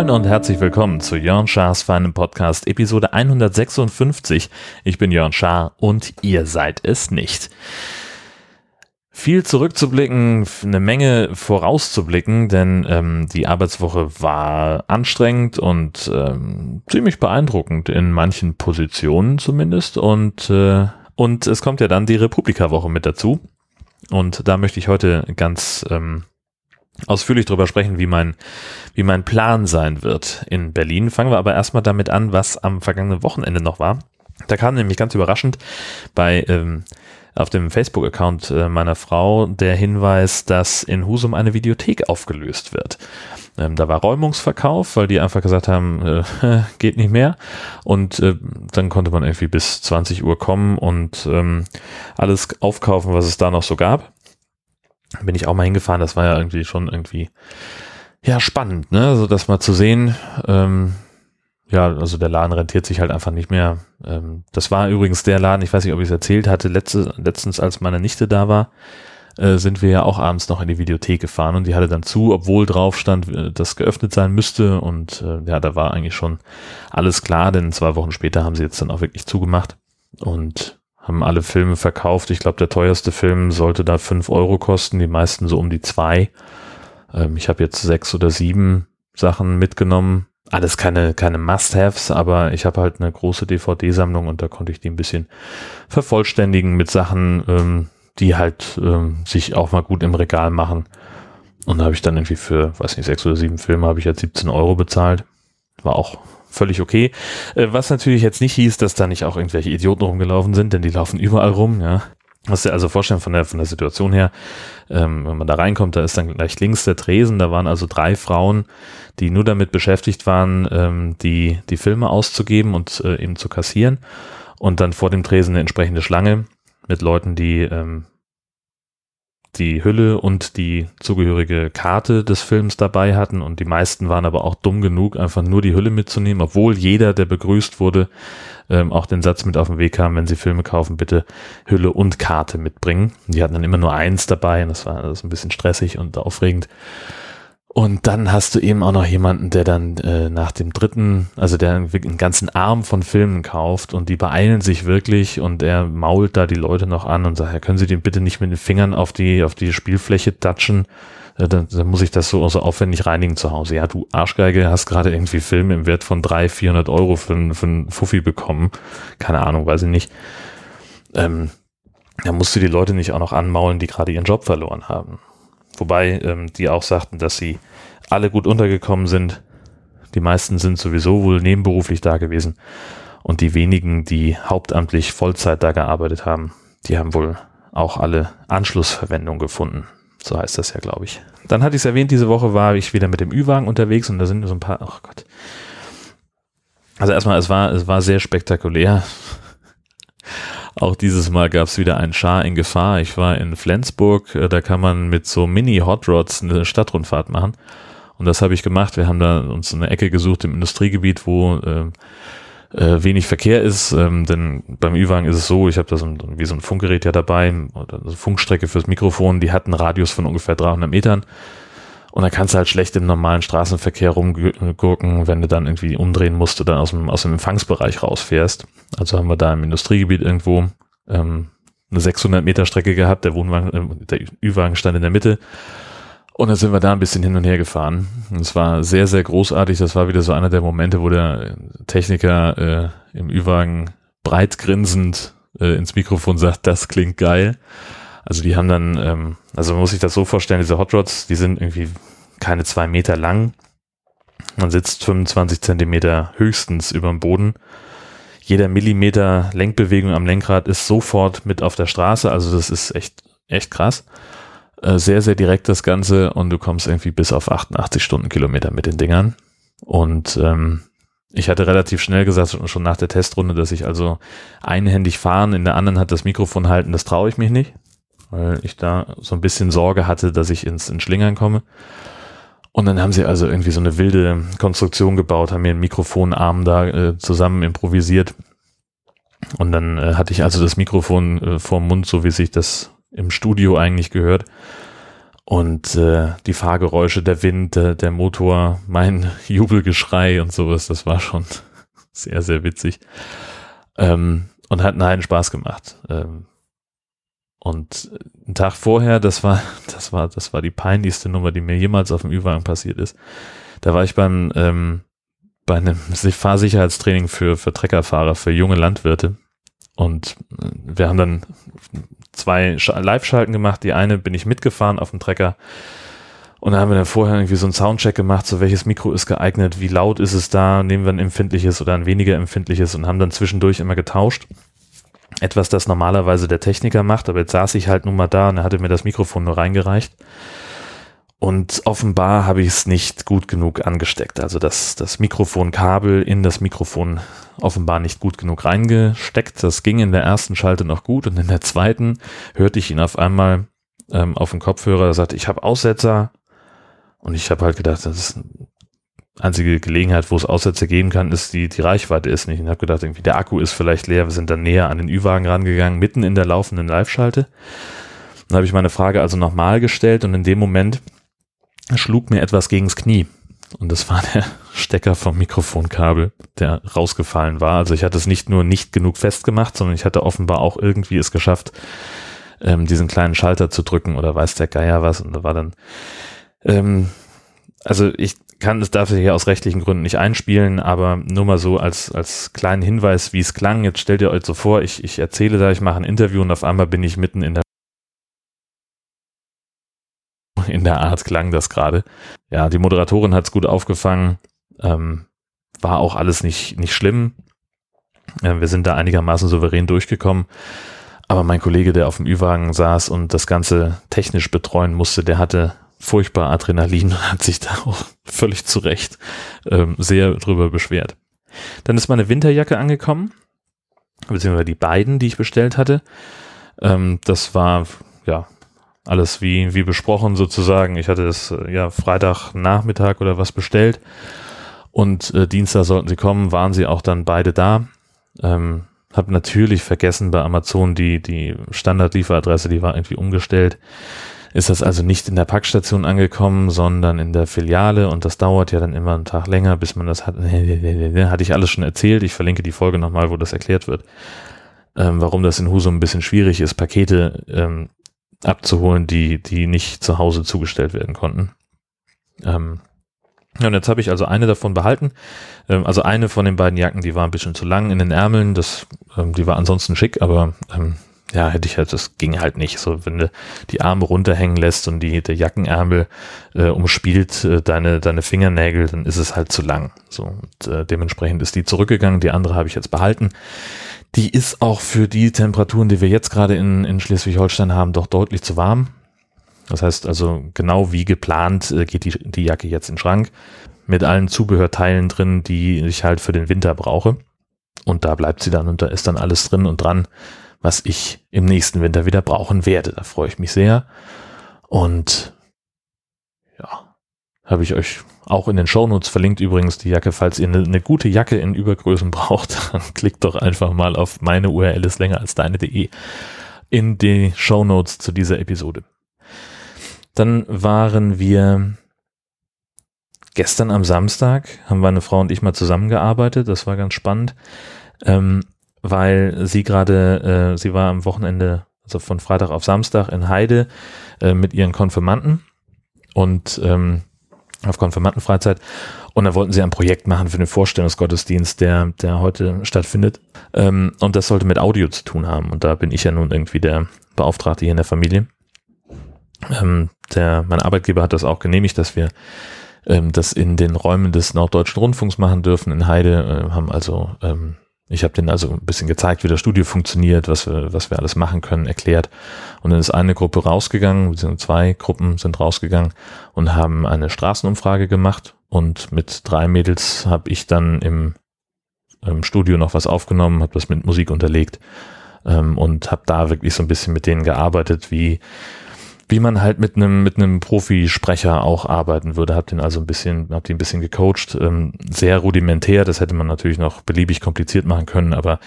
Moin und herzlich willkommen zu Jörn Schars feinem Podcast Episode 156. Ich bin Jörn Schaar und ihr seid es nicht. Viel zurückzublicken, eine Menge vorauszublicken, denn ähm, die Arbeitswoche war anstrengend und ähm, ziemlich beeindruckend in manchen Positionen zumindest und äh, und es kommt ja dann die Republika-Woche mit dazu und da möchte ich heute ganz ähm, ausführlich darüber sprechen, wie mein, wie mein Plan sein wird in Berlin. Fangen wir aber erstmal damit an, was am vergangenen Wochenende noch war. Da kam nämlich ganz überraschend bei ähm, auf dem Facebook-Account äh, meiner Frau der Hinweis, dass in Husum eine Videothek aufgelöst wird. Ähm, da war Räumungsverkauf, weil die einfach gesagt haben, äh, geht nicht mehr. Und äh, dann konnte man irgendwie bis 20 Uhr kommen und ähm, alles aufkaufen, was es da noch so gab bin ich auch mal hingefahren. Das war ja irgendwie schon irgendwie ja spannend, ne? Also das mal zu sehen. Ähm, ja, also der Laden rentiert sich halt einfach nicht mehr. Ähm, das war übrigens der Laden, ich weiß nicht, ob ich es erzählt hatte, letzte, letztens, als meine Nichte da war, äh, sind wir ja auch abends noch in die Videothek gefahren und die hatte dann zu, obwohl drauf stand, äh, dass geöffnet sein müsste. Und äh, ja, da war eigentlich schon alles klar, denn zwei Wochen später haben sie jetzt dann auch wirklich zugemacht. Und haben alle Filme verkauft. Ich glaube, der teuerste Film sollte da fünf Euro kosten, die meisten so um die zwei. Ähm, ich habe jetzt sechs oder sieben Sachen mitgenommen. Alles keine, keine Must-Haves, aber ich habe halt eine große DVD-Sammlung und da konnte ich die ein bisschen vervollständigen mit Sachen, ähm, die halt ähm, sich auch mal gut im Regal machen. Und da habe ich dann irgendwie für, weiß nicht, sechs oder sieben Filme habe ich jetzt 17 Euro bezahlt. War auch völlig okay. Äh, was natürlich jetzt nicht hieß, dass da nicht auch irgendwelche Idioten rumgelaufen sind, denn die laufen überall rum, ja. Was du also vorstellen von der, von der Situation her, ähm, wenn man da reinkommt, da ist dann gleich links der Tresen, da waren also drei Frauen, die nur damit beschäftigt waren, ähm, die, die Filme auszugeben und äh, eben zu kassieren. Und dann vor dem Tresen eine entsprechende Schlange mit Leuten, die ähm, die Hülle und die zugehörige Karte des Films dabei hatten und die meisten waren aber auch dumm genug, einfach nur die Hülle mitzunehmen, obwohl jeder, der begrüßt wurde, ähm, auch den Satz mit auf den Weg kam, wenn Sie Filme kaufen, bitte Hülle und Karte mitbringen. Die hatten dann immer nur eins dabei und das war das ein bisschen stressig und aufregend. Und dann hast du eben auch noch jemanden, der dann äh, nach dem dritten, also der einen ganzen Arm von Filmen kauft und die beeilen sich wirklich und er mault da die Leute noch an und sagt, ja, können Sie den bitte nicht mit den Fingern auf die, auf die Spielfläche touchen? Äh, dann, dann muss ich das so, so aufwendig reinigen zu Hause. Ja, du Arschgeige hast gerade irgendwie Filme im Wert von 300, 400 Euro für, für einen Fuffi bekommen. Keine Ahnung, weiß ich nicht. Ähm, da musst du die Leute nicht auch noch anmaulen, die gerade ihren Job verloren haben. Wobei ähm, die auch sagten, dass sie alle gut untergekommen sind. Die meisten sind sowieso wohl nebenberuflich da gewesen. Und die wenigen, die hauptamtlich Vollzeit da gearbeitet haben, die haben wohl auch alle Anschlussverwendung gefunden. So heißt das ja, glaube ich. Dann hatte ich es erwähnt, diese Woche war ich wieder mit dem Ü-Wagen unterwegs und da sind so ein paar, oh Gott. Also erstmal, es war, es war sehr spektakulär. Auch dieses Mal gab es wieder einen Schar in Gefahr. Ich war in Flensburg, äh, da kann man mit so Mini-Hot Rods eine Stadtrundfahrt machen. Und das habe ich gemacht. Wir haben da uns eine Ecke gesucht im Industriegebiet, wo äh, äh, wenig Verkehr ist, ähm, denn beim Ü-Wagen ist es so, ich habe da so ein, wie so ein Funkgerät ja dabei, oder eine Funkstrecke fürs Mikrofon, die hat einen Radius von ungefähr 300 Metern und dann kannst du halt schlecht im normalen Straßenverkehr rumgurken, wenn du dann irgendwie umdrehen musst oder aus dem, aus dem Empfangsbereich rausfährst. Also haben wir da im Industriegebiet irgendwo ähm, eine 600 Meter Strecke gehabt, der Wohnwagen, äh, der Ü-Wagen stand in der Mitte. Und dann sind wir da ein bisschen hin und her gefahren. Und es war sehr, sehr großartig. Das war wieder so einer der Momente, wo der Techniker äh, im Ü-Wagen breit grinsend äh, ins Mikrofon sagt, das klingt geil. Also die haben dann, ähm, also man muss sich das so vorstellen, diese Hot Rods, die sind irgendwie keine zwei Meter lang. Man sitzt 25 Zentimeter höchstens über dem Boden. Jeder Millimeter Lenkbewegung am Lenkrad ist sofort mit auf der Straße. Also das ist echt, echt krass. Äh, sehr, sehr direkt das Ganze und du kommst irgendwie bis auf 88 Stundenkilometer mit den Dingern. Und ähm, ich hatte relativ schnell gesagt, schon nach der Testrunde, dass ich also einhändig fahren, in der anderen hat das Mikrofon halten, das traue ich mich nicht weil ich da so ein bisschen Sorge hatte, dass ich ins, ins Schlingern komme. Und dann haben sie also irgendwie so eine wilde Konstruktion gebaut, haben mir einen Mikrofonarm da äh, zusammen improvisiert. Und dann äh, hatte ich also das Mikrofon äh, vorm Mund, so wie sich das im Studio eigentlich gehört. Und äh, die Fahrgeräusche, der Wind, der, der Motor, mein Jubelgeschrei und sowas, das war schon sehr, sehr witzig. Ähm, und hat einen Spaß gemacht. Ähm, und einen Tag vorher, das war, das war, das war die peinlichste Nummer, die mir jemals auf dem Ü-Wagen passiert ist. Da war ich beim, ähm, bei einem Fahrsicherheitstraining für, für Treckerfahrer, für junge Landwirte. Und äh, wir haben dann zwei Live-Schalten gemacht. Die eine bin ich mitgefahren auf dem Trecker. Und da haben wir dann vorher irgendwie so einen Soundcheck gemacht, so welches Mikro ist geeignet, wie laut ist es da, nehmen wir ein empfindliches oder ein weniger empfindliches und haben dann zwischendurch immer getauscht. Etwas, das normalerweise der Techniker macht, aber jetzt saß ich halt nun mal da und er hatte mir das Mikrofon nur reingereicht. Und offenbar habe ich es nicht gut genug angesteckt. Also das, das Mikrofonkabel in das Mikrofon offenbar nicht gut genug reingesteckt. Das ging in der ersten Schalte noch gut und in der zweiten hörte ich ihn auf einmal ähm, auf dem Kopfhörer. Er sagte, ich habe Aussetzer. Und ich habe halt gedacht, das ist eine einzige Gelegenheit, wo es Aussetzer geben kann, ist die, die Reichweite ist nicht. Und habe gedacht, irgendwie der Akku ist vielleicht leer. Wir sind dann näher an den Ü-Wagen rangegangen, mitten in der laufenden Live-Schalte. Dann habe ich meine Frage also nochmal gestellt und in dem Moment schlug mir etwas gegens Knie. Und das war der Stecker vom Mikrofonkabel, der rausgefallen war. Also ich hatte es nicht nur nicht genug festgemacht, sondern ich hatte offenbar auch irgendwie es geschafft, ähm, diesen kleinen Schalter zu drücken oder weiß der Geier was. Und da war dann, ähm, also ich kann es dafür hier aus rechtlichen Gründen nicht einspielen, aber nur mal so als, als kleinen Hinweis, wie es klang. Jetzt stellt ihr euch so vor, ich, ich erzähle da, ich mache ein Interview und auf einmal bin ich mitten in der in der Art klang das gerade. Ja, die Moderatorin hat es gut aufgefangen. Ähm, war auch alles nicht, nicht schlimm. Äh, wir sind da einigermaßen souverän durchgekommen. Aber mein Kollege, der auf dem Ü-Wagen saß und das Ganze technisch betreuen musste, der hatte furchtbar Adrenalin und hat sich da auch völlig zu Recht ähm, sehr drüber beschwert. Dann ist meine Winterjacke angekommen, beziehungsweise die beiden, die ich bestellt hatte. Ähm, das war ja alles wie, wie besprochen sozusagen. Ich hatte es äh, ja Freitagnachmittag oder was bestellt und äh, Dienstag sollten sie kommen, waren sie auch dann beide da. Ähm, hab natürlich vergessen bei Amazon die, die Standardlieferadresse, die war irgendwie umgestellt. Ist das also nicht in der Packstation angekommen, sondern in der Filiale und das dauert ja dann immer einen Tag länger, bis man das hat. Hatte ich alles schon erzählt. Ich verlinke die Folge nochmal, wo das erklärt wird. Ähm, warum das in Husum ein bisschen schwierig ist, Pakete ähm, abzuholen, die, die nicht zu Hause zugestellt werden konnten. Ähm, ja, und jetzt habe ich also eine davon behalten. Ähm, also eine von den beiden Jacken, die war ein bisschen zu lang in den Ärmeln. Das, ähm, die war ansonsten schick, aber ähm, ja, hätte ich halt, das ging halt nicht. So, wenn du die Arme runterhängen lässt und die, der Jackenärmel äh, umspielt äh, deine, deine Fingernägel, dann ist es halt zu lang. So, und äh, dementsprechend ist die zurückgegangen. Die andere habe ich jetzt behalten. Die ist auch für die Temperaturen, die wir jetzt gerade in, in Schleswig-Holstein haben, doch deutlich zu warm. Das heißt also, genau wie geplant äh, geht die, die Jacke jetzt in den Schrank mit allen Zubehörteilen drin, die ich halt für den Winter brauche. Und da bleibt sie dann und da ist dann alles drin und dran, was ich im nächsten Winter wieder brauchen werde. Da freue ich mich sehr. Und ja, habe ich euch auch in den Shownotes verlinkt übrigens die Jacke. Falls ihr eine, eine gute Jacke in Übergrößen braucht, dann klickt doch einfach mal auf meine URL ist länger als deine.de in die Shownotes zu dieser Episode. Dann waren wir gestern am Samstag, haben meine Frau und ich mal zusammengearbeitet. Das war ganz spannend, ähm, weil sie gerade, äh, sie war am Wochenende, also von Freitag auf Samstag in Heide äh, mit ihren Konfirmanden und ähm, auf Konfirmandenfreizeit. Und da wollten sie ein Projekt machen für den Vorstellungsgottesdienst, der, der heute stattfindet. Ähm, und das sollte mit Audio zu tun haben. Und da bin ich ja nun irgendwie der Beauftragte hier in der Familie. Ähm, der, mein Arbeitgeber hat das auch genehmigt, dass wir ähm, das in den Räumen des Norddeutschen Rundfunks machen dürfen in Heide. Äh, haben also ähm, ich habe denen also ein bisschen gezeigt, wie das Studio funktioniert, was wir, was wir alles machen können, erklärt. Und dann ist eine Gruppe rausgegangen, zwei Gruppen sind rausgegangen und haben eine Straßenumfrage gemacht. Und mit drei Mädels habe ich dann im, im, Studio noch was aufgenommen, habe das mit Musik unterlegt ähm, und habe da wirklich so ein bisschen mit denen gearbeitet, wie wie man halt mit einem mit einem Profisprecher auch arbeiten würde. Hab den also ein bisschen, hab den ein bisschen gecoacht, ähm, sehr rudimentär. Das hätte man natürlich noch beliebig kompliziert machen können, aber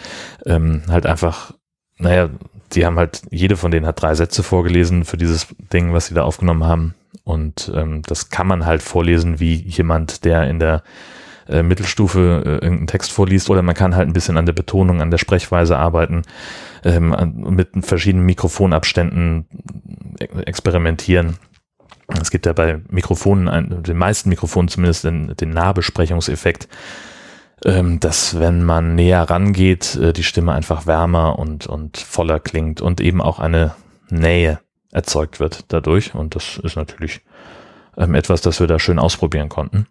ähm, halt einfach, naja, die haben halt jede von denen hat drei Sätze vorgelesen für dieses Ding, was sie da aufgenommen haben. Und ähm, das kann man halt vorlesen wie jemand, der in der äh, Mittelstufe äh, irgendeinen Text vorliest oder man kann halt ein bisschen an der Betonung, an der Sprechweise arbeiten, ähm, mit verschiedenen Mikrofonabständen äh, experimentieren. Es gibt ja bei Mikrofonen, ein, den meisten Mikrofonen zumindest den, den Nahbesprechungseffekt, ähm, dass wenn man näher rangeht, äh, die Stimme einfach wärmer und, und voller klingt und eben auch eine Nähe erzeugt wird dadurch. Und das ist natürlich ähm, etwas, das wir da schön ausprobieren konnten.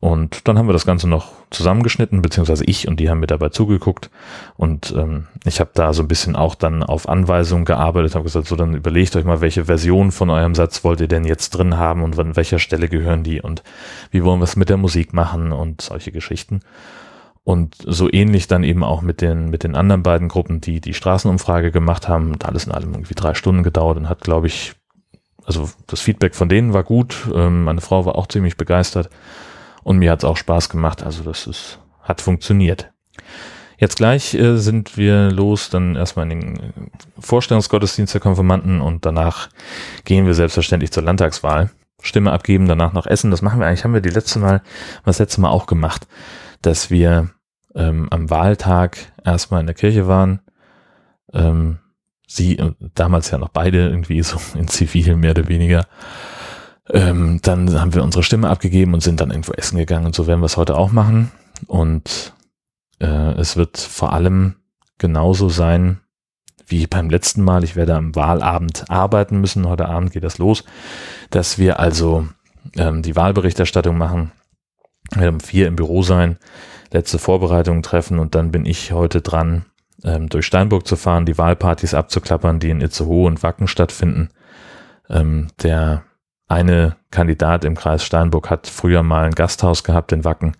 Und dann haben wir das Ganze noch zusammengeschnitten, beziehungsweise ich und die haben mir dabei zugeguckt. Und ähm, ich habe da so ein bisschen auch dann auf Anweisungen gearbeitet, habe gesagt, so dann überlegt euch mal, welche Version von eurem Satz wollt ihr denn jetzt drin haben und an welcher Stelle gehören die und wie wollen wir es mit der Musik machen und solche Geschichten. Und so ähnlich dann eben auch mit den, mit den anderen beiden Gruppen, die die Straßenumfrage gemacht haben. Und alles in allem irgendwie drei Stunden gedauert und hat, glaube ich, also das Feedback von denen war gut. Ähm, meine Frau war auch ziemlich begeistert. Und mir hat es auch Spaß gemacht. Also das ist, hat funktioniert. Jetzt gleich äh, sind wir los, dann erstmal in den Vorstellungsgottesdienst der Konfirmanden und danach gehen wir selbstverständlich zur Landtagswahl. Stimme abgeben, danach noch essen. Das machen wir eigentlich, haben wir die letzte Mal, das letzte Mal auch gemacht, dass wir ähm, am Wahltag erstmal in der Kirche waren. Ähm, sie, äh, damals ja noch beide irgendwie so in Zivil mehr oder weniger. Ähm, dann haben wir unsere Stimme abgegeben und sind dann irgendwo essen gegangen und so werden wir es heute auch machen. Und äh, es wird vor allem genauso sein wie beim letzten Mal. Ich werde am Wahlabend arbeiten müssen. Heute Abend geht das los, dass wir also ähm, die Wahlberichterstattung machen. Wir werden um vier im Büro sein, letzte Vorbereitungen treffen und dann bin ich heute dran, ähm, durch Steinburg zu fahren, die Wahlpartys abzuklappern, die in Itzehoe und Wacken stattfinden. Ähm, der eine Kandidat im Kreis Steinburg hat früher mal ein Gasthaus gehabt in Wacken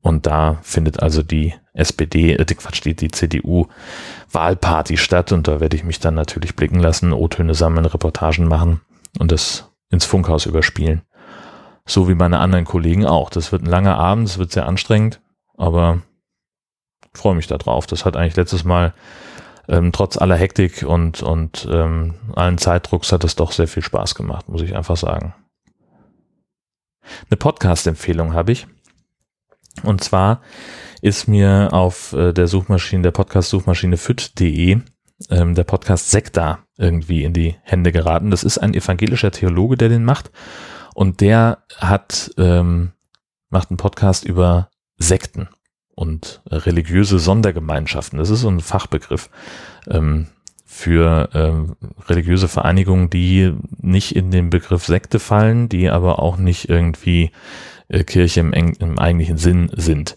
und da findet also die SPD, äh, Quatsch, die, die CDU Wahlparty statt und da werde ich mich dann natürlich blicken lassen, O-Töne sammeln, Reportagen machen und das ins Funkhaus überspielen. So wie meine anderen Kollegen auch. Das wird ein langer Abend, es wird sehr anstrengend, aber freue mich da drauf. Das hat eigentlich letztes Mal ähm, trotz aller Hektik und, und ähm, allen Zeitdrucks hat es doch sehr viel Spaß gemacht, muss ich einfach sagen. Eine Podcast-Empfehlung habe ich. Und zwar ist mir auf äh, der Suchmaschine, der Podcast-Suchmaschine fit.de ähm, der Podcast Sekta irgendwie in die Hände geraten. Das ist ein evangelischer Theologe, der den macht. Und der hat, ähm, macht einen Podcast über Sekten und religiöse Sondergemeinschaften. Das ist so ein Fachbegriff ähm, für ähm, religiöse Vereinigungen, die nicht in den Begriff Sekte fallen, die aber auch nicht irgendwie äh, Kirche im, im eigentlichen Sinn sind.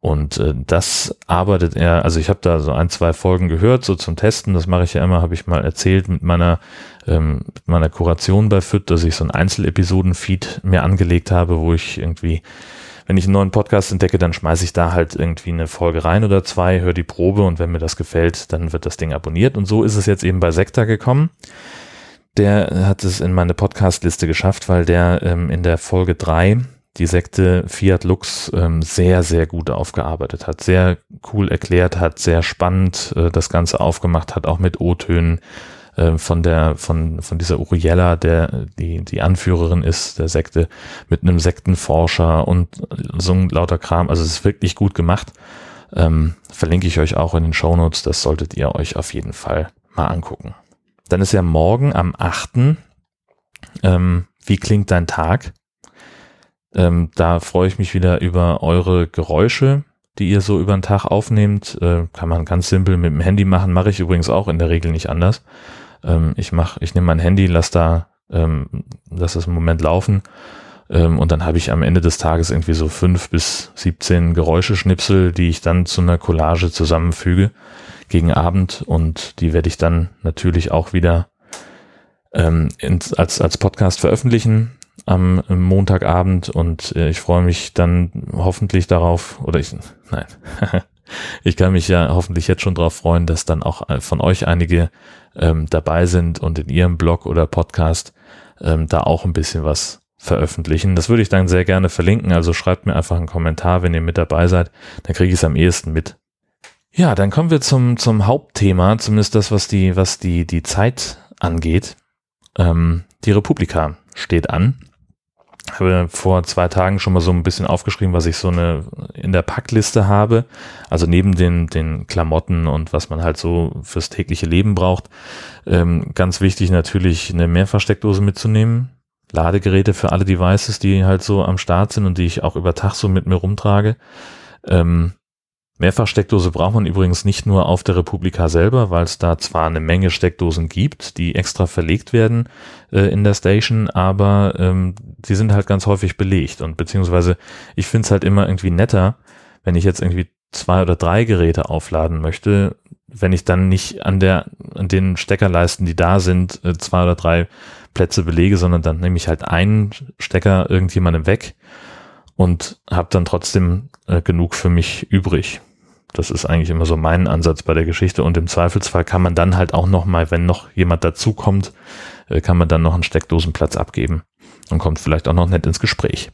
Und äh, das arbeitet er, also ich habe da so ein, zwei Folgen gehört, so zum Testen, das mache ich ja immer, habe ich mal erzählt mit meiner, ähm, mit meiner Kuration bei FIT, dass ich so ein Einzelepisoden-Feed mir angelegt habe, wo ich irgendwie wenn ich einen neuen Podcast entdecke, dann schmeiße ich da halt irgendwie eine Folge rein oder zwei, höre die Probe und wenn mir das gefällt, dann wird das Ding abonniert. Und so ist es jetzt eben bei Sekta gekommen. Der hat es in meine Podcast-Liste geschafft, weil der ähm, in der Folge drei die Sekte Fiat Lux ähm, sehr, sehr gut aufgearbeitet hat, sehr cool erklärt hat, sehr spannend äh, das Ganze aufgemacht hat, auch mit O-Tönen, äh, von der, von, von dieser Uriella, der, die, die Anführerin ist der Sekte, mit einem Sektenforscher und so ein lauter Kram. Also es ist wirklich gut gemacht. Ähm, verlinke ich euch auch in den Show Notes. Das solltet ihr euch auf jeden Fall mal angucken. Dann ist ja morgen am 8. Ähm, wie klingt dein Tag? Ähm, da freue ich mich wieder über eure Geräusche, die ihr so über den Tag aufnehmt. Äh, kann man ganz simpel mit dem Handy machen, mache ich übrigens auch in der Regel nicht anders. Ähm, ich mache, ich nehme mein Handy, lass da, ähm, lass das im Moment laufen. Ähm, und dann habe ich am Ende des Tages irgendwie so fünf bis 17 Geräuscheschnipsel, die ich dann zu einer Collage zusammenfüge gegen Abend. Und die werde ich dann natürlich auch wieder ähm, ins, als, als Podcast veröffentlichen am Montagabend. Und äh, ich freue mich dann hoffentlich darauf, oder ich, nein, ich kann mich ja hoffentlich jetzt schon darauf freuen, dass dann auch äh, von euch einige ähm, dabei sind und in ihrem Blog oder Podcast ähm, da auch ein bisschen was veröffentlichen. Das würde ich dann sehr gerne verlinken. Also schreibt mir einfach einen Kommentar, wenn ihr mit dabei seid. Dann kriege ich es am ehesten mit. Ja, dann kommen wir zum, zum Hauptthema, zumindest das, was die, was die, die Zeit angeht. Ähm, die Republika steht an. Habe vor zwei Tagen schon mal so ein bisschen aufgeschrieben, was ich so eine in der Packliste habe. Also neben den, den Klamotten und was man halt so fürs tägliche Leben braucht. Ähm, ganz wichtig natürlich eine Mehrfachsteckdose mitzunehmen. Ladegeräte für alle Devices, die halt so am Start sind und die ich auch über Tag so mit mir rumtrage. Ähm, Mehrfachsteckdose braucht man übrigens nicht nur auf der Republika selber, weil es da zwar eine Menge Steckdosen gibt, die extra verlegt werden äh, in der Station, aber ähm, die sind halt ganz häufig belegt und beziehungsweise ich finde es halt immer irgendwie netter, wenn ich jetzt irgendwie zwei oder drei Geräte aufladen möchte, wenn ich dann nicht an der an den Steckerleisten, die da sind, äh, zwei oder drei Plätze belege, sondern dann nehme ich halt einen Stecker irgendjemandem weg und habe dann trotzdem äh, genug für mich übrig. Das ist eigentlich immer so mein Ansatz bei der Geschichte und im Zweifelsfall kann man dann halt auch noch mal, wenn noch jemand dazukommt, äh, kann man dann noch einen Steckdosenplatz abgeben und kommt vielleicht auch noch nett ins Gespräch.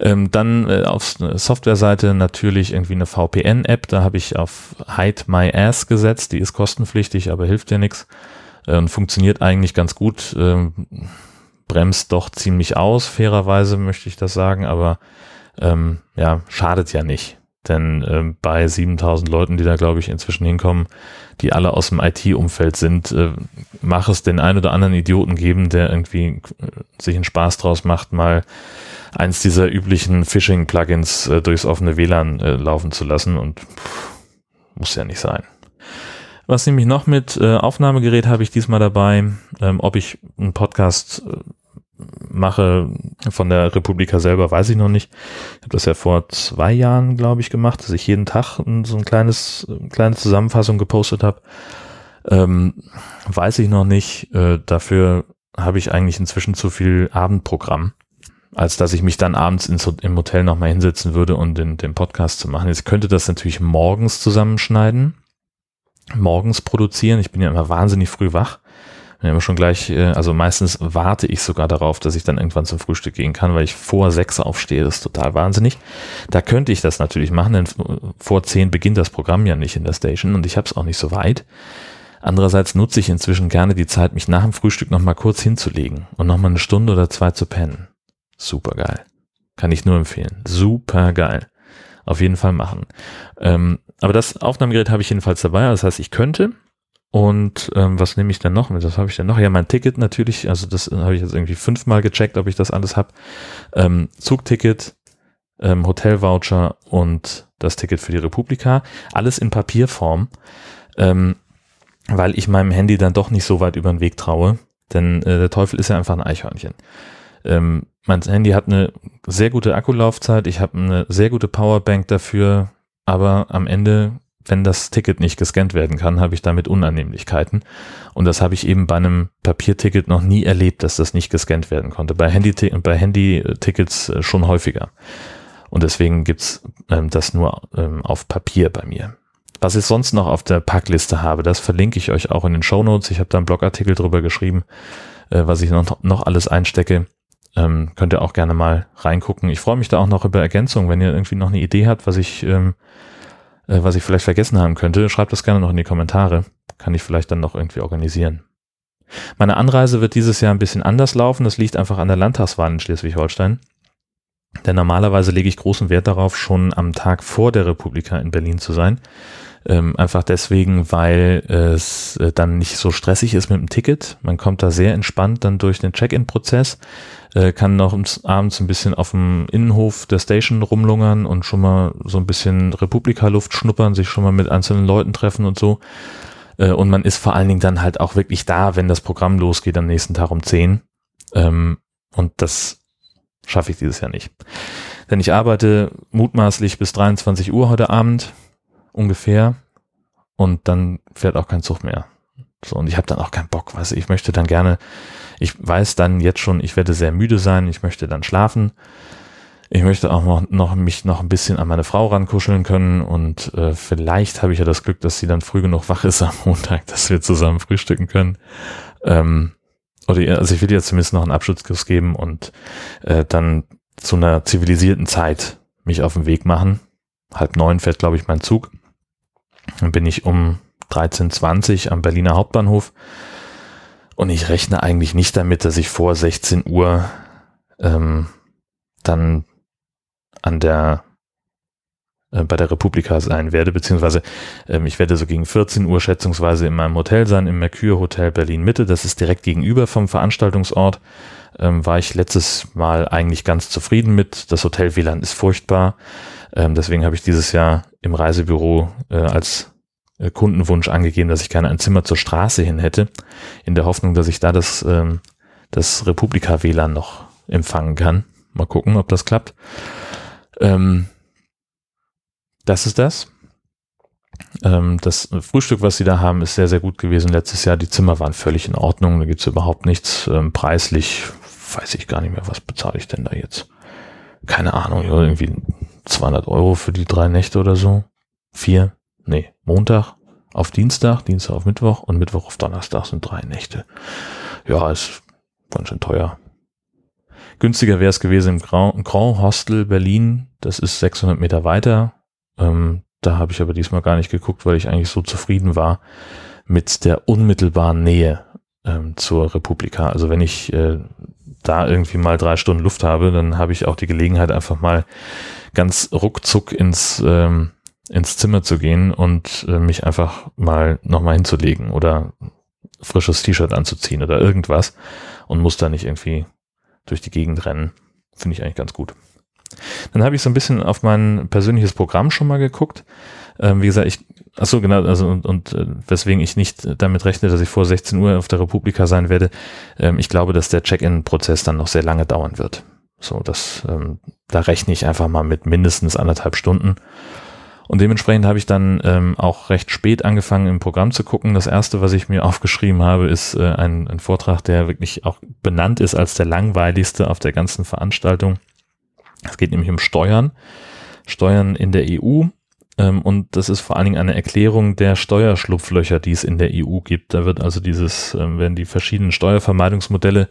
Ähm, dann äh, auf Softwareseite natürlich irgendwie eine VPN-App. Da habe ich auf Hide My Ass gesetzt. Die ist kostenpflichtig, aber hilft ja nichts äh, und funktioniert eigentlich ganz gut. Ähm, bremst doch ziemlich aus, fairerweise möchte ich das sagen, aber ähm, ja, schadet ja nicht. Denn äh, bei 7000 Leuten, die da, glaube ich, inzwischen hinkommen, die alle aus dem IT-Umfeld sind, äh, mach es den ein oder anderen Idioten geben, der irgendwie äh, sich einen Spaß draus macht, mal eins dieser üblichen Phishing-Plugins äh, durchs offene WLAN äh, laufen zu lassen und pff, muss ja nicht sein. Was nehme ich noch mit? Äh, Aufnahmegerät habe ich diesmal dabei. Ähm, ob ich einen Podcast äh, mache von der Republika selber, weiß ich noch nicht. Ich habe das ja vor zwei Jahren, glaube ich, gemacht, dass ich jeden Tag so ein kleines, kleine Zusammenfassung gepostet habe. Ähm, weiß ich noch nicht. Äh, dafür habe ich eigentlich inzwischen zu viel Abendprogramm, als dass ich mich dann abends ins, im Hotel nochmal hinsetzen würde und den, den Podcast zu machen. Jetzt könnte das natürlich morgens zusammenschneiden, morgens produzieren. Ich bin ja immer wahnsinnig früh wach bin immer schon gleich, äh, also meistens warte ich sogar darauf, dass ich dann irgendwann zum Frühstück gehen kann, weil ich vor sechs aufstehe. Das ist total wahnsinnig. Da könnte ich das natürlich machen, denn vor zehn beginnt das Programm ja nicht in der Station und ich habe es auch nicht so weit. Andererseits nutze ich inzwischen gerne die Zeit, mich nach dem Frühstück nochmal kurz hinzulegen und nochmal eine Stunde oder zwei zu pennen. Super geil. Kann ich nur empfehlen. Super geil. Auf jeden Fall machen. Ähm, aber das Aufnahmegerät habe ich jedenfalls dabei. Das heißt, ich könnte, und ähm, was nehme ich denn noch mit? Was habe ich denn noch? Ja, mein Ticket natürlich. Also das habe ich jetzt irgendwie fünfmal gecheckt, ob ich das alles habe. Ähm, Zugticket, ähm, Hotelvoucher und das Ticket für die Republika. Alles in Papierform, ähm, weil ich meinem Handy dann doch nicht so weit über den Weg traue. Denn äh, der Teufel ist ja einfach ein Eichhörnchen. Ähm, mein Handy hat eine sehr gute Akkulaufzeit. Ich habe eine sehr gute Powerbank dafür. Aber am Ende wenn das Ticket nicht gescannt werden kann, habe ich damit Unannehmlichkeiten. Und das habe ich eben bei einem Papierticket noch nie erlebt, dass das nicht gescannt werden konnte. Bei Handy-Tickets bei Handy äh, schon häufiger. Und deswegen gibt's ähm, das nur ähm, auf Papier bei mir. Was ich sonst noch auf der Packliste habe, das verlinke ich euch auch in den Show Notes. Ich habe da einen Blogartikel drüber geschrieben, äh, was ich noch, noch alles einstecke. Ähm, könnt ihr auch gerne mal reingucken. Ich freue mich da auch noch über Ergänzungen, wenn ihr irgendwie noch eine Idee habt, was ich ähm, äh, was ich vielleicht vergessen haben könnte, schreibt das gerne noch in die Kommentare. Kann ich vielleicht dann noch irgendwie organisieren. Meine Anreise wird dieses Jahr ein bisschen anders laufen. Das liegt einfach an der Landtagswahl in Schleswig-Holstein. Denn normalerweise lege ich großen Wert darauf, schon am Tag vor der Republika in Berlin zu sein. Ähm, einfach deswegen, weil es äh, dann nicht so stressig ist mit dem Ticket. Man kommt da sehr entspannt dann durch den Check-in-Prozess, äh, kann noch abends ein bisschen auf dem Innenhof der Station rumlungern und schon mal so ein bisschen Republika-Luft schnuppern, sich schon mal mit einzelnen Leuten treffen und so. Äh, und man ist vor allen Dingen dann halt auch wirklich da, wenn das Programm losgeht am nächsten Tag um 10. Ähm, und das schaffe ich dieses Jahr nicht. Denn ich arbeite mutmaßlich bis 23 Uhr heute Abend ungefähr und dann fährt auch kein Zug mehr. So, und ich habe dann auch keinen Bock, weißt ich möchte dann gerne, ich weiß dann jetzt schon, ich werde sehr müde sein, ich möchte dann schlafen. ich möchte auch noch, noch mich noch ein bisschen an meine Frau rankuscheln können und äh, vielleicht habe ich ja das Glück, dass sie dann früh genug wach ist am Montag, dass wir zusammen frühstücken können. Ähm, oder also ich will ihr zumindest noch einen Abschlusskuss geben und äh, dann zu einer zivilisierten Zeit mich auf den Weg machen. Halb neun fährt, glaube ich, mein Zug. Dann bin ich um 13.20 am Berliner Hauptbahnhof. Und ich rechne eigentlich nicht damit, dass ich vor 16 Uhr ähm, dann an der bei der Republika sein werde, beziehungsweise ähm, ich werde so gegen 14 Uhr schätzungsweise in meinem Hotel sein, im Mercure Hotel Berlin Mitte. Das ist direkt gegenüber vom Veranstaltungsort. Ähm, war ich letztes Mal eigentlich ganz zufrieden mit. Das Hotel WLAN ist furchtbar. Ähm, deswegen habe ich dieses Jahr im Reisebüro äh, als äh, Kundenwunsch angegeben, dass ich gerne ein Zimmer zur Straße hin hätte, in der Hoffnung, dass ich da das, ähm, das Republika WLAN noch empfangen kann. Mal gucken, ob das klappt. Ähm, das ist das. Ähm, das Frühstück, was sie da haben, ist sehr, sehr gut gewesen letztes Jahr. Die Zimmer waren völlig in Ordnung. Da gibt's überhaupt nichts. Ähm, preislich weiß ich gar nicht mehr, was bezahle ich denn da jetzt? Keine Ahnung, irgendwie 200 Euro für die drei Nächte oder so. Vier? Nee, Montag auf Dienstag, Dienstag auf Mittwoch und Mittwoch auf Donnerstag sind drei Nächte. Ja, ist ganz schön teuer. Günstiger wäre es gewesen im Grand, Grand Hostel Berlin. Das ist 600 Meter weiter. Ähm, da habe ich aber diesmal gar nicht geguckt, weil ich eigentlich so zufrieden war mit der unmittelbaren Nähe ähm, zur Republika. Also wenn ich äh, da irgendwie mal drei Stunden Luft habe, dann habe ich auch die Gelegenheit, einfach mal ganz ruckzuck ins, ähm, ins Zimmer zu gehen und äh, mich einfach mal nochmal hinzulegen oder frisches T-Shirt anzuziehen oder irgendwas und muss da nicht irgendwie durch die Gegend rennen. Finde ich eigentlich ganz gut. Dann habe ich so ein bisschen auf mein persönliches Programm schon mal geguckt. Ähm, wie gesagt, ich, ach so genau, also und, und äh, weswegen ich nicht damit rechne, dass ich vor 16 Uhr auf der Republika sein werde. Ähm, ich glaube, dass der Check-in-Prozess dann noch sehr lange dauern wird. So, das, ähm, da rechne ich einfach mal mit mindestens anderthalb Stunden. Und dementsprechend habe ich dann ähm, auch recht spät angefangen im Programm zu gucken. Das erste, was ich mir aufgeschrieben habe, ist äh, ein, ein Vortrag, der wirklich auch benannt ist als der langweiligste auf der ganzen Veranstaltung. Es geht nämlich um Steuern, Steuern in der EU. Ähm, und das ist vor allen Dingen eine Erklärung der Steuerschlupflöcher, die es in der EU gibt. Da wird also dieses, ähm, werden die verschiedenen Steuervermeidungsmodelle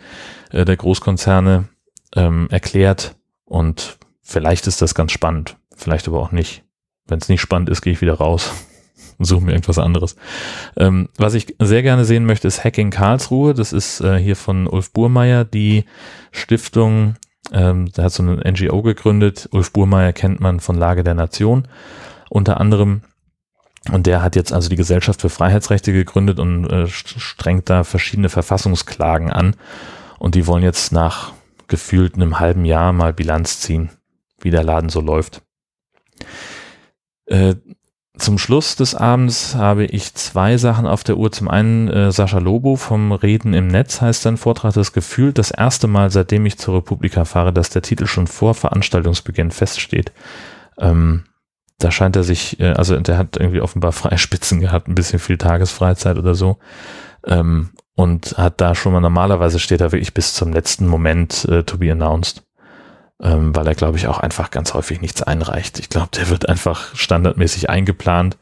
äh, der Großkonzerne ähm, erklärt. Und vielleicht ist das ganz spannend, vielleicht aber auch nicht. Wenn es nicht spannend ist, gehe ich wieder raus und suche mir irgendwas anderes. Ähm, was ich sehr gerne sehen möchte, ist Hacking Karlsruhe. Das ist äh, hier von Ulf Burmeier, die Stiftung, ähm, der hat so eine NGO gegründet. Ulf Burmeier kennt man von Lage der Nation unter anderem. Und der hat jetzt also die Gesellschaft für Freiheitsrechte gegründet und äh, strengt da verschiedene Verfassungsklagen an. Und die wollen jetzt nach gefühlt einem halben Jahr mal Bilanz ziehen, wie der Laden so läuft. Äh, zum Schluss des Abends habe ich zwei Sachen auf der Uhr. Zum einen äh, Sascha Lobo vom Reden im Netz heißt sein Vortrag. Das Gefühl, das erste Mal, seitdem ich zur Republika fahre, dass der Titel schon vor Veranstaltungsbeginn feststeht. Ähm, da scheint er sich, äh, also der hat irgendwie offenbar Freispitzen gehabt, ein bisschen viel Tagesfreizeit oder so. Ähm, und hat da schon mal normalerweise steht er wirklich bis zum letzten Moment äh, to be announced ähm, weil er, glaube ich, auch einfach ganz häufig nichts einreicht. Ich glaube, der wird einfach standardmäßig eingeplant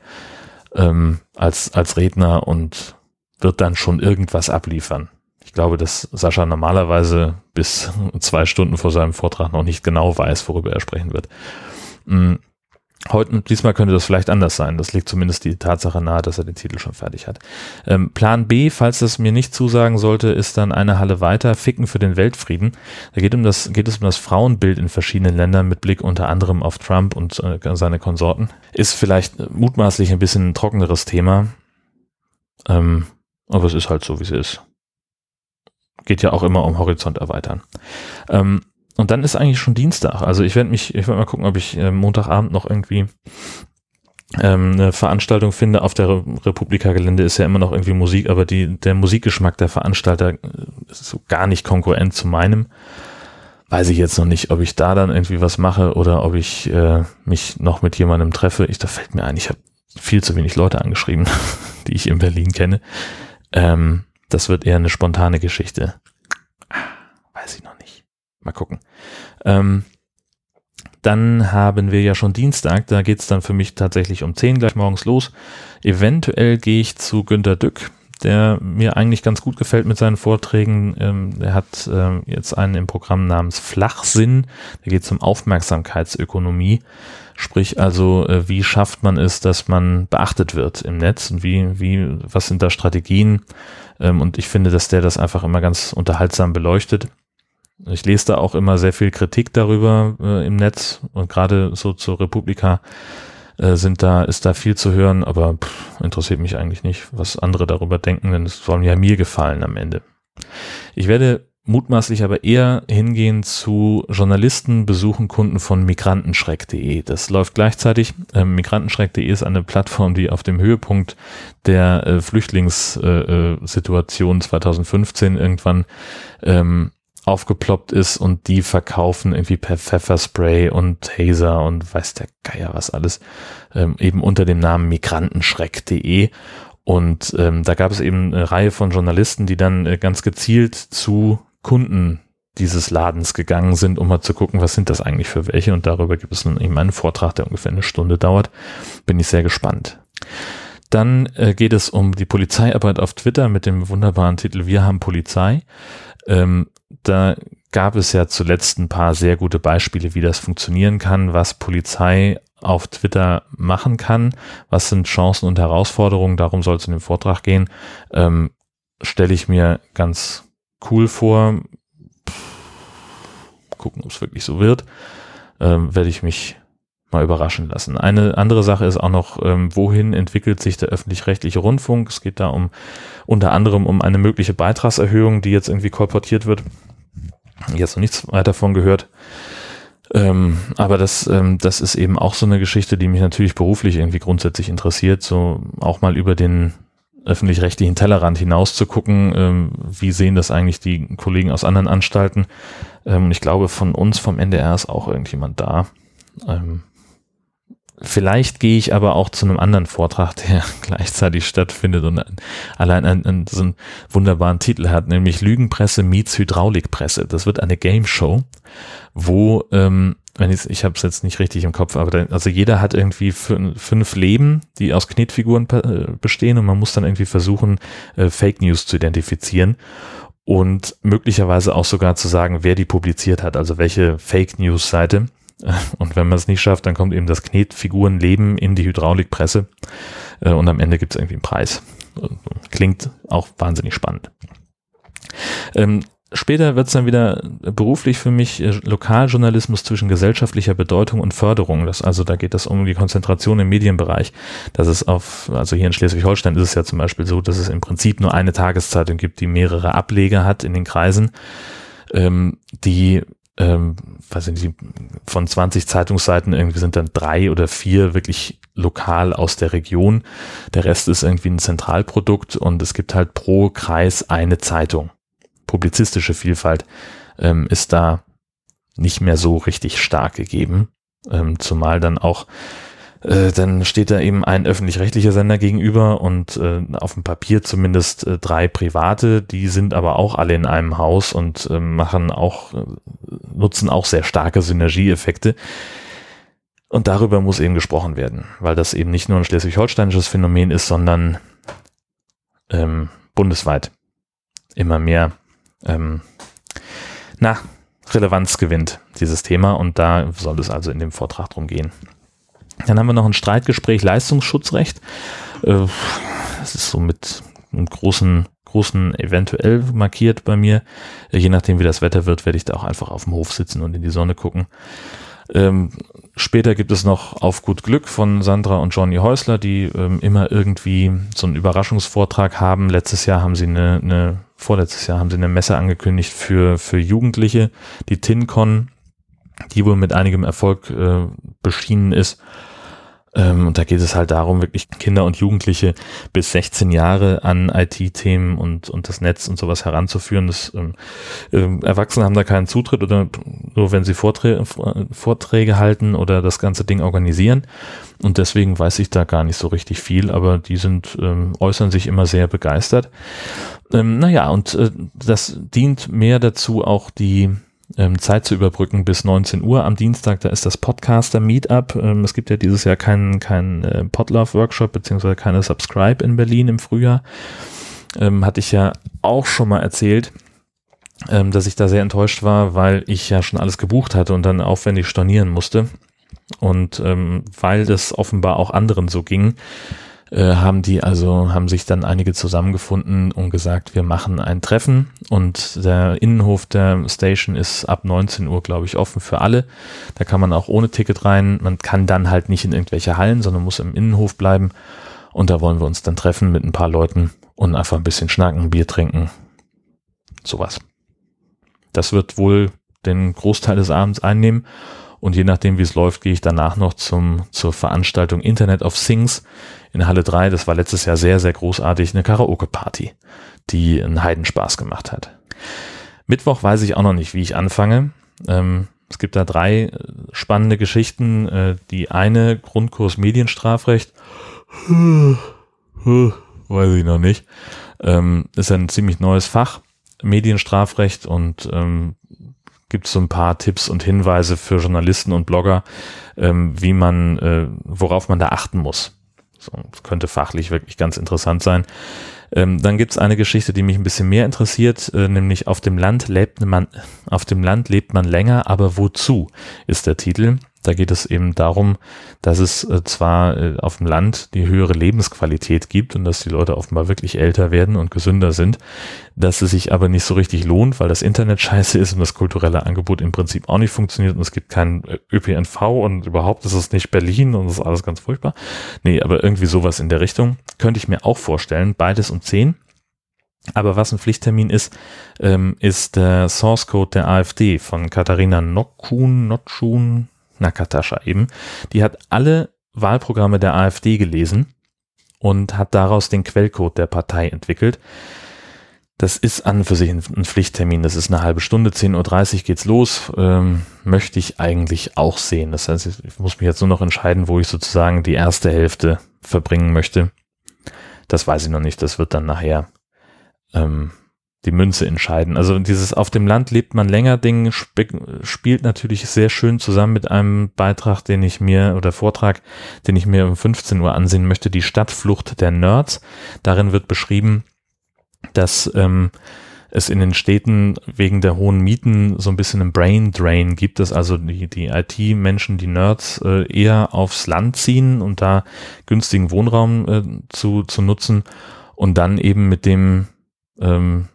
ähm, als, als Redner und wird dann schon irgendwas abliefern. Ich glaube, dass Sascha normalerweise bis zwei Stunden vor seinem Vortrag noch nicht genau weiß, worüber er sprechen wird. Mhm. Heute, diesmal könnte das vielleicht anders sein. Das liegt zumindest die Tatsache nahe, dass er den Titel schon fertig hat. Ähm, Plan B, falls das mir nicht zusagen sollte, ist dann eine Halle weiter, Ficken für den Weltfrieden. Da geht, um das, geht es um das Frauenbild in verschiedenen Ländern mit Blick unter anderem auf Trump und äh, seine Konsorten. Ist vielleicht mutmaßlich ein bisschen ein trockeneres Thema. Ähm, aber es ist halt so, wie es ist. Geht ja auch immer um Horizont erweitern. Ähm, und dann ist eigentlich schon Dienstag. Also ich werde mich, ich werde mal gucken, ob ich äh, Montagabend noch irgendwie ähm, eine Veranstaltung finde. Auf der Republika-Gelände ist ja immer noch irgendwie Musik, aber die, der Musikgeschmack der Veranstalter äh, ist so gar nicht konkurrent zu meinem. Weiß ich jetzt noch nicht, ob ich da dann irgendwie was mache oder ob ich äh, mich noch mit jemandem treffe. Ich, da fällt mir ein, ich habe viel zu wenig Leute angeschrieben, die ich in Berlin kenne. Ähm, das wird eher eine spontane Geschichte. Weiß ich noch nicht. Mal gucken. Ähm, dann haben wir ja schon Dienstag, da geht's dann für mich tatsächlich um 10 gleich morgens los. Eventuell gehe ich zu Günter Dück, der mir eigentlich ganz gut gefällt mit seinen Vorträgen. Ähm, er hat ähm, jetzt einen im Programm namens Flachsinn, da geht es um Aufmerksamkeitsökonomie. Sprich also, äh, wie schafft man es, dass man beachtet wird im Netz und wie, wie, was sind da Strategien? Ähm, und ich finde, dass der das einfach immer ganz unterhaltsam beleuchtet. Ich lese da auch immer sehr viel Kritik darüber äh, im Netz und gerade so zur Republika äh, sind da, ist da viel zu hören, aber pff, interessiert mich eigentlich nicht, was andere darüber denken, denn es soll ja mir gefallen am Ende. Ich werde mutmaßlich aber eher hingehen zu Journalisten besuchen Kunden von migrantenschreck.de. Das läuft gleichzeitig. Ähm, migrantenschreck.de ist eine Plattform, die auf dem Höhepunkt der äh, Flüchtlingssituation äh, 2015 irgendwann ähm, aufgeploppt ist und die verkaufen irgendwie per Pfefferspray und Taser und weiß der Geier was alles, ähm, eben unter dem Namen migrantenschreck.de und ähm, da gab es eben eine Reihe von Journalisten, die dann äh, ganz gezielt zu Kunden dieses Ladens gegangen sind, um mal zu gucken, was sind das eigentlich für welche. Und darüber gibt es nun eben einen Vortrag, der ungefähr eine Stunde dauert. Bin ich sehr gespannt. Dann äh, geht es um die Polizeiarbeit auf Twitter mit dem wunderbaren Titel Wir haben Polizei. Ähm, da gab es ja zuletzt ein paar sehr gute Beispiele, wie das funktionieren kann, was Polizei auf Twitter machen kann, was sind Chancen und Herausforderungen, darum soll es in dem Vortrag gehen, ähm, stelle ich mir ganz cool vor. Gucken, ob es wirklich so wird. Ähm, Werde ich mich mal überraschen lassen. Eine andere Sache ist auch noch, ähm, wohin entwickelt sich der öffentlich-rechtliche Rundfunk? Es geht da um unter anderem um eine mögliche Beitragserhöhung, die jetzt irgendwie kolportiert wird. Jetzt noch nichts weiter davon gehört. Ähm, aber das, ähm, das ist eben auch so eine Geschichte, die mich natürlich beruflich irgendwie grundsätzlich interessiert, so auch mal über den öffentlich-rechtlichen Tellerrand hinaus zu gucken, ähm, wie sehen das eigentlich die Kollegen aus anderen Anstalten. Ähm, ich glaube, von uns vom NDR ist auch irgendjemand da. Vielleicht gehe ich aber auch zu einem anderen Vortrag, der gleichzeitig stattfindet und allein einen, einen, so einen wunderbaren Titel hat, nämlich Lügenpresse meets Hydraulikpresse. Das wird eine Game Show, wo ähm, wenn ich, ich habe es jetzt nicht richtig im Kopf, aber da, also jeder hat irgendwie fünf Leben, die aus Knetfiguren äh, bestehen und man muss dann irgendwie versuchen, äh, Fake News zu identifizieren und möglicherweise auch sogar zu sagen, wer die publiziert hat, also welche Fake News Seite. Und wenn man es nicht schafft, dann kommt eben das Knetfigurenleben in die Hydraulikpresse äh, und am Ende gibt es irgendwie einen Preis. Klingt auch wahnsinnig spannend. Ähm, Später wird es dann wieder beruflich für mich äh, Lokaljournalismus zwischen gesellschaftlicher Bedeutung und Förderung. Das, also da geht es um die Konzentration im Medienbereich. Das ist auf, also hier in Schleswig-Holstein ist es ja zum Beispiel so, dass es im Prinzip nur eine Tageszeitung gibt, die mehrere Ableger hat in den Kreisen, ähm, die ähm, weiß ich nicht, von 20 Zeitungsseiten irgendwie sind dann drei oder vier wirklich lokal aus der Region. Der Rest ist irgendwie ein Zentralprodukt und es gibt halt pro Kreis eine Zeitung publizistische Vielfalt ähm, ist da nicht mehr so richtig stark gegeben. Ähm, zumal dann auch, äh, dann steht da eben ein öffentlich-rechtlicher Sender gegenüber und äh, auf dem Papier zumindest äh, drei private, die sind aber auch alle in einem Haus und äh, machen auch, äh, nutzen auch sehr starke Synergieeffekte. Und darüber muss eben gesprochen werden, weil das eben nicht nur ein schleswig-holsteinisches Phänomen ist, sondern ähm, bundesweit immer mehr ähm, na, Relevanz gewinnt, dieses Thema. Und da soll es also in dem Vortrag drum gehen. Dann haben wir noch ein Streitgespräch Leistungsschutzrecht. Äh, das ist so mit einem großen, großen eventuell markiert bei mir. Je nachdem, wie das Wetter wird, werde ich da auch einfach auf dem Hof sitzen und in die Sonne gucken. Ähm, später gibt es noch Auf gut Glück von Sandra und Johnny Häusler, die ähm, immer irgendwie so einen Überraschungsvortrag haben. Letztes Jahr haben sie eine, eine, vorletztes Jahr haben sie eine Messe angekündigt für, für Jugendliche, die TinCon, die wohl mit einigem Erfolg äh, beschienen ist. Ähm, und da geht es halt darum, wirklich Kinder und Jugendliche bis 16 Jahre an IT-Themen und, und das Netz und sowas heranzuführen. Das, ähm, äh, Erwachsene haben da keinen Zutritt oder nur wenn sie Vorträge, Vorträge halten oder das ganze Ding organisieren. Und deswegen weiß ich da gar nicht so richtig viel, aber die sind, ähm, äußern sich immer sehr begeistert. Ähm, naja, und äh, das dient mehr dazu, auch die ähm, Zeit zu überbrücken bis 19 Uhr am Dienstag. Da ist das Podcaster Meetup. Ähm, es gibt ja dieses Jahr keinen kein, äh, Podlove Workshop beziehungsweise keine Subscribe in Berlin im Frühjahr. Ähm, hatte ich ja auch schon mal erzählt, ähm, dass ich da sehr enttäuscht war, weil ich ja schon alles gebucht hatte und dann aufwendig stornieren musste. Und ähm, weil das offenbar auch anderen so ging, äh, haben die also, haben sich dann einige zusammengefunden und gesagt, wir machen ein Treffen und der Innenhof der Station ist ab 19 Uhr, glaube ich, offen für alle. Da kann man auch ohne Ticket rein. Man kann dann halt nicht in irgendwelche Hallen, sondern muss im Innenhof bleiben. Und da wollen wir uns dann treffen mit ein paar Leuten und einfach ein bisschen schnacken, Bier trinken. Sowas. Das wird wohl den Großteil des Abends einnehmen. Und je nachdem, wie es läuft, gehe ich danach noch zum, zur Veranstaltung Internet of Things in Halle 3, das war letztes Jahr sehr, sehr großartig, eine Karaoke-Party, die einen Heidenspaß gemacht hat. Mittwoch weiß ich auch noch nicht, wie ich anfange. Ähm, es gibt da drei äh, spannende Geschichten. Äh, die eine Grundkurs Medienstrafrecht, weiß ich noch nicht, ähm, ist ein ziemlich neues Fach, Medienstrafrecht und ähm, gibt so ein paar Tipps und Hinweise für Journalisten und Blogger, ähm, wie man, äh, worauf man da achten muss. So, könnte fachlich wirklich ganz interessant sein. Ähm, dann gibt es eine Geschichte, die mich ein bisschen mehr interessiert, äh, nämlich auf dem Land lebt man, auf dem Land lebt man länger, aber wozu ist der Titel. Da geht es eben darum, dass es äh, zwar äh, auf dem Land die höhere Lebensqualität gibt und dass die Leute offenbar wirklich älter werden und gesünder sind, dass es sich aber nicht so richtig lohnt, weil das Internet scheiße ist und das kulturelle Angebot im Prinzip auch nicht funktioniert und es gibt keinen äh, ÖPNV und überhaupt ist es nicht Berlin und es ist alles ganz furchtbar. Nee, aber irgendwie sowas in der Richtung könnte ich mir auch vorstellen. Beides um 10. Aber was ein Pflichttermin ist, ähm, ist der Source Code der AfD von Katharina Nokun, Notschun, Nakatascha eben, die hat alle Wahlprogramme der AfD gelesen und hat daraus den Quellcode der Partei entwickelt. Das ist an für sich ein, ein Pflichttermin. Das ist eine halbe Stunde, 10.30 Uhr geht's los. Ähm, möchte ich eigentlich auch sehen. Das heißt, ich muss mich jetzt nur noch entscheiden, wo ich sozusagen die erste Hälfte verbringen möchte. Das weiß ich noch nicht. Das wird dann nachher ähm, die Münze entscheiden. Also dieses auf dem Land lebt man länger Ding spielt natürlich sehr schön zusammen mit einem Beitrag, den ich mir oder Vortrag, den ich mir um 15 Uhr ansehen möchte, die Stadtflucht der Nerds. Darin wird beschrieben, dass ähm, es in den Städten wegen der hohen Mieten so ein bisschen einen Brain Drain gibt, dass also die, die IT-Menschen, die Nerds äh, eher aufs Land ziehen und da günstigen Wohnraum äh, zu, zu nutzen und dann eben mit dem ähm,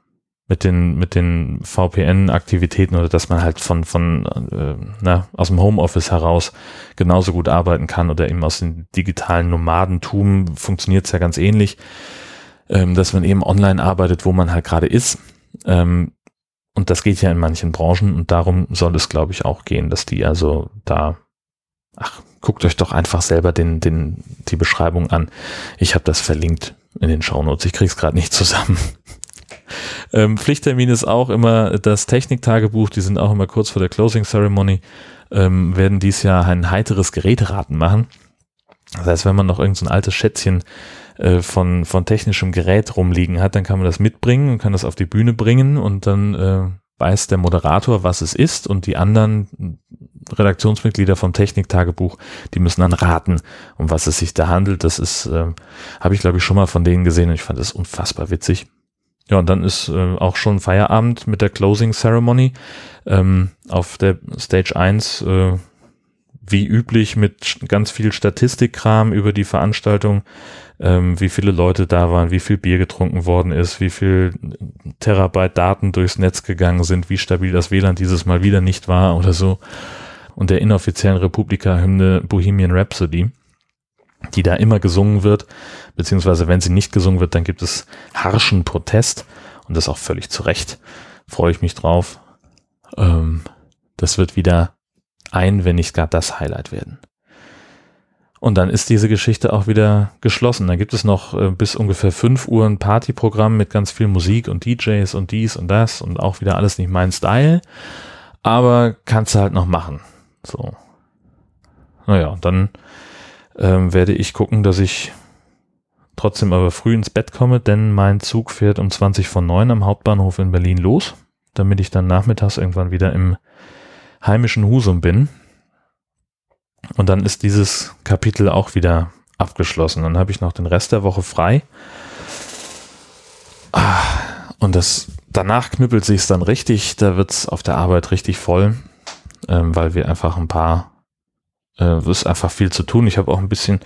mit den mit den VPN-Aktivitäten oder dass man halt von von äh, na, aus dem Homeoffice heraus genauso gut arbeiten kann oder eben aus dem digitalen Nomadentum funktioniert es ja ganz ähnlich, ähm, dass man eben online arbeitet, wo man halt gerade ist. Ähm, und das geht ja in manchen Branchen und darum soll es, glaube ich, auch gehen, dass die also da, ach, guckt euch doch einfach selber den, den, die Beschreibung an. Ich habe das verlinkt in den Shownotes. Ich krieg's gerade nicht zusammen. Ähm, Pflichttermin ist auch immer das Techniktagebuch, die sind auch immer kurz vor der Closing Ceremony, ähm, werden dies Jahr ein heiteres Geräteraten machen. Das heißt, wenn man noch irgendein so altes Schätzchen äh, von, von technischem Gerät rumliegen hat, dann kann man das mitbringen und kann das auf die Bühne bringen und dann äh, weiß der Moderator, was es ist und die anderen Redaktionsmitglieder vom Techniktagebuch, die müssen dann raten, um was es sich da handelt. Das ist, äh, habe ich glaube ich schon mal von denen gesehen und ich fand das unfassbar witzig. Ja, und dann ist äh, auch schon Feierabend mit der Closing Ceremony. Ähm, auf der Stage 1, äh, wie üblich, mit ganz viel Statistikkram über die Veranstaltung, ähm, wie viele Leute da waren, wie viel Bier getrunken worden ist, wie viel Terabyte Daten durchs Netz gegangen sind, wie stabil das WLAN dieses Mal wieder nicht war oder so. Und der inoffiziellen Republika-Hymne Bohemian Rhapsody die da immer gesungen wird, beziehungsweise wenn sie nicht gesungen wird, dann gibt es harschen Protest und das auch völlig zu Recht. Freue ich mich drauf. Ähm, das wird wieder ein, wenn nicht gar das Highlight werden. Und dann ist diese Geschichte auch wieder geschlossen. Da gibt es noch äh, bis ungefähr fünf Uhr ein Partyprogramm mit ganz viel Musik und DJs und dies und das und auch wieder alles nicht mein Style. Aber kannst du halt noch machen. So. Naja, dann ähm, werde ich gucken, dass ich trotzdem aber früh ins Bett komme, denn mein Zug fährt um 20 von 9 am Hauptbahnhof in Berlin los. damit ich dann nachmittags irgendwann wieder im heimischen Husum bin. Und dann ist dieses Kapitel auch wieder abgeschlossen. Dann habe ich noch den Rest der Woche frei. Ah, und das danach knüppelt sich es dann richtig. Da wird es auf der Arbeit richtig voll, ähm, weil wir einfach ein paar äh, ist einfach viel zu tun. Ich habe auch ein bisschen,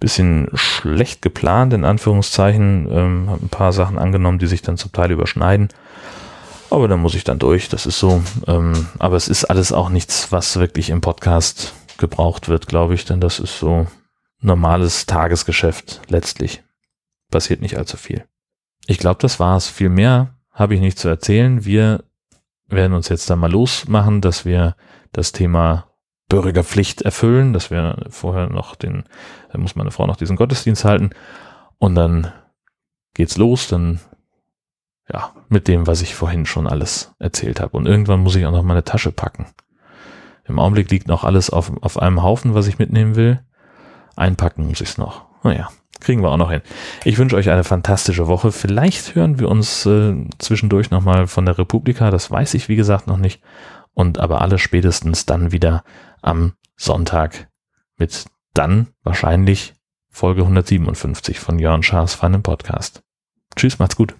bisschen schlecht geplant, in Anführungszeichen. Ähm, habe ein paar Sachen angenommen, die sich dann zum Teil überschneiden. Aber da muss ich dann durch, das ist so. Ähm, aber es ist alles auch nichts, was wirklich im Podcast gebraucht wird, glaube ich, denn das ist so normales Tagesgeschäft letztlich. Passiert nicht allzu viel. Ich glaube, das war's. Viel mehr habe ich nicht zu erzählen. Wir werden uns jetzt da mal losmachen, dass wir das Thema Bürgerpflicht erfüllen, dass wir vorher noch den, da muss meine Frau noch diesen Gottesdienst halten und dann geht's los, dann ja, mit dem, was ich vorhin schon alles erzählt habe. Und irgendwann muss ich auch noch meine Tasche packen. Im Augenblick liegt noch alles auf, auf einem Haufen, was ich mitnehmen will. Einpacken muss ich es noch. Naja, kriegen wir auch noch hin. Ich wünsche euch eine fantastische Woche. Vielleicht hören wir uns äh, zwischendurch nochmal von der Republika. Das weiß ich, wie gesagt, noch nicht. Und aber alle spätestens dann wieder am Sonntag mit dann wahrscheinlich Folge 157 von Jörn Schaas Fun im Podcast. Tschüss, macht's gut.